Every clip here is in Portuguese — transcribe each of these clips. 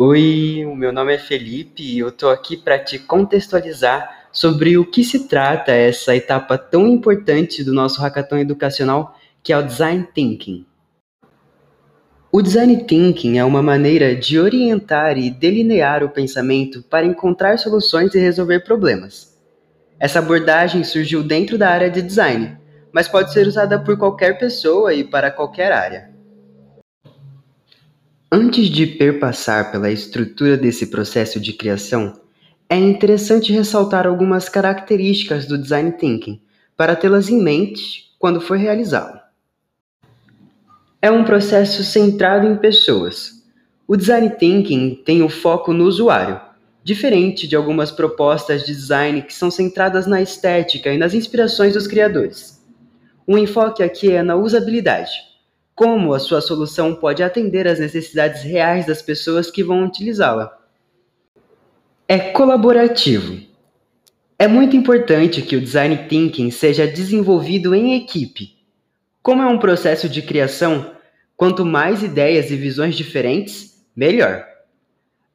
Oi, o meu nome é Felipe e eu tô aqui para te contextualizar sobre o que se trata essa etapa tão importante do nosso hackathon educacional, que é o design thinking. O design thinking é uma maneira de orientar e delinear o pensamento para encontrar soluções e resolver problemas. Essa abordagem surgiu dentro da área de design, mas pode ser usada por qualquer pessoa e para qualquer área. Antes de perpassar pela estrutura desse processo de criação, é interessante ressaltar algumas características do design thinking para tê-las em mente quando for realizá-lo. É um processo centrado em pessoas. O design thinking tem o foco no usuário, diferente de algumas propostas de design que são centradas na estética e nas inspirações dos criadores. O enfoque aqui é na usabilidade como a sua solução pode atender às necessidades reais das pessoas que vão utilizá-la. É colaborativo. É muito importante que o design thinking seja desenvolvido em equipe. Como é um processo de criação, quanto mais ideias e visões diferentes, melhor.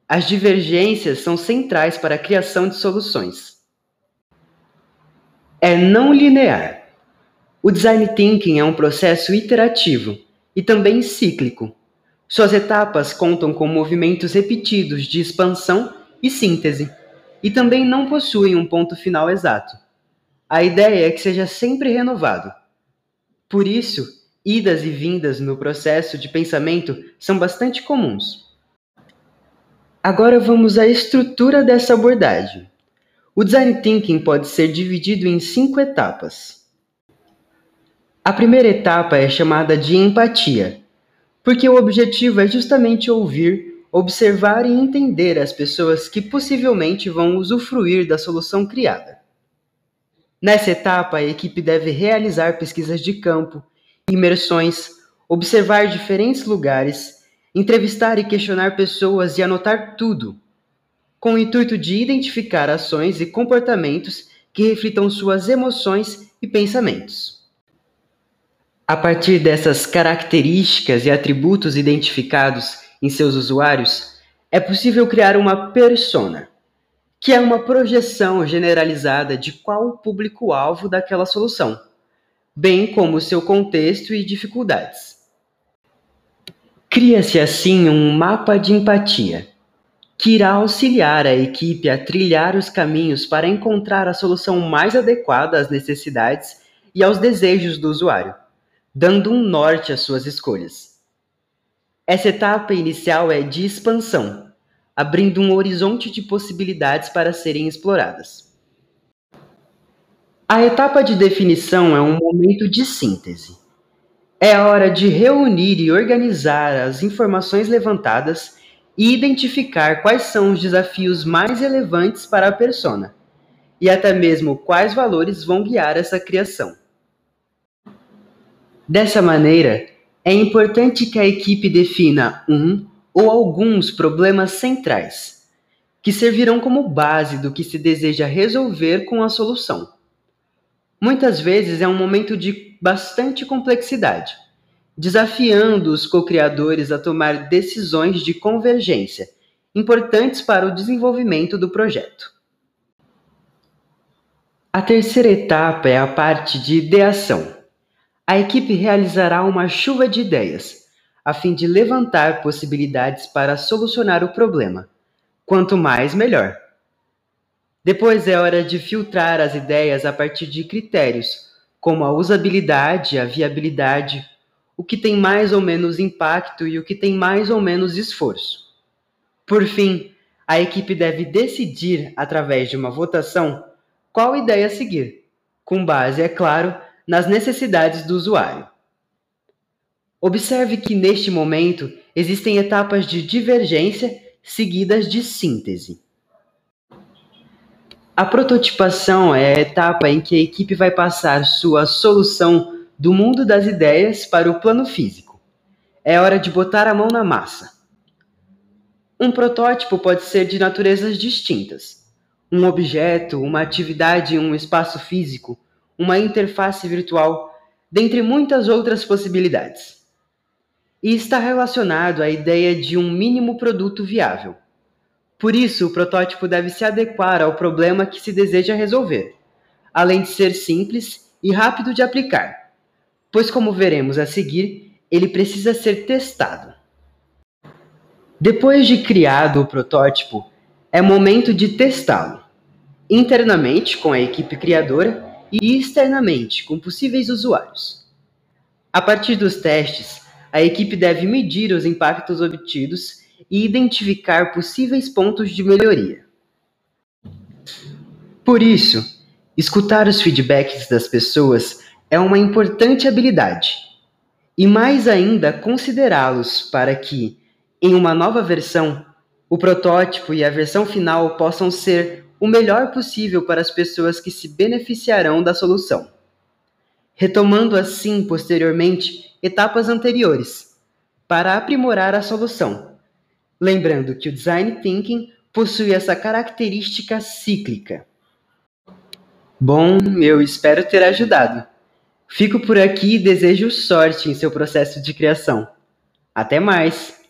As divergências são centrais para a criação de soluções. É não linear. O design thinking é um processo iterativo e também cíclico. Suas etapas contam com movimentos repetidos de expansão e síntese, e também não possuem um ponto final exato. A ideia é que seja sempre renovado. Por isso, idas e vindas no processo de pensamento são bastante comuns. Agora vamos à estrutura dessa abordagem. O design thinking pode ser dividido em cinco etapas. A primeira etapa é chamada de empatia, porque o objetivo é justamente ouvir, observar e entender as pessoas que possivelmente vão usufruir da solução criada. Nessa etapa, a equipe deve realizar pesquisas de campo, imersões, observar diferentes lugares, entrevistar e questionar pessoas e anotar tudo, com o intuito de identificar ações e comportamentos que reflitam suas emoções e pensamentos. A partir dessas características e atributos identificados em seus usuários, é possível criar uma persona, que é uma projeção generalizada de qual o público-alvo daquela solução, bem como seu contexto e dificuldades. Cria-se assim um mapa de empatia, que irá auxiliar a equipe a trilhar os caminhos para encontrar a solução mais adequada às necessidades e aos desejos do usuário dando um norte às suas escolhas. Essa etapa inicial é de expansão, abrindo um horizonte de possibilidades para serem exploradas. A etapa de definição é um momento de síntese. É a hora de reunir e organizar as informações levantadas e identificar quais são os desafios mais relevantes para a persona, e até mesmo quais valores vão guiar essa criação. Dessa maneira, é importante que a equipe defina um ou alguns problemas centrais, que servirão como base do que se deseja resolver com a solução. Muitas vezes é um momento de bastante complexidade, desafiando os co-criadores a tomar decisões de convergência importantes para o desenvolvimento do projeto. A terceira etapa é a parte de ideação a equipe realizará uma chuva de ideias, a fim de levantar possibilidades para solucionar o problema. Quanto mais, melhor. Depois é hora de filtrar as ideias a partir de critérios, como a usabilidade, a viabilidade, o que tem mais ou menos impacto e o que tem mais ou menos esforço. Por fim, a equipe deve decidir, através de uma votação, qual ideia seguir, com base, é claro, nas necessidades do usuário. Observe que neste momento existem etapas de divergência seguidas de síntese. A prototipação é a etapa em que a equipe vai passar sua solução do mundo das ideias para o plano físico. É hora de botar a mão na massa. Um protótipo pode ser de naturezas distintas. Um objeto, uma atividade um espaço físico, uma interface virtual, dentre muitas outras possibilidades. e está relacionado à ideia de um mínimo produto viável. Por isso, o protótipo deve se adequar ao problema que se deseja resolver, além de ser simples e rápido de aplicar, pois, como veremos a seguir, ele precisa ser testado. Depois de criado o protótipo, é momento de testá-lo, internamente com a equipe criadora e externamente com possíveis usuários. A partir dos testes, a equipe deve medir os impactos obtidos e identificar possíveis pontos de melhoria. Por isso, escutar os feedbacks das pessoas é uma importante habilidade, e mais ainda considerá-los para que, em uma nova versão, o protótipo e a versão final possam ser o melhor possível para as pessoas que se beneficiarão da solução. Retomando assim posteriormente etapas anteriores, para aprimorar a solução Lembrando que o design thinking possui essa característica cíclica. Bom, eu espero ter ajudado. Fico por aqui e desejo sorte em seu processo de criação. Até mais!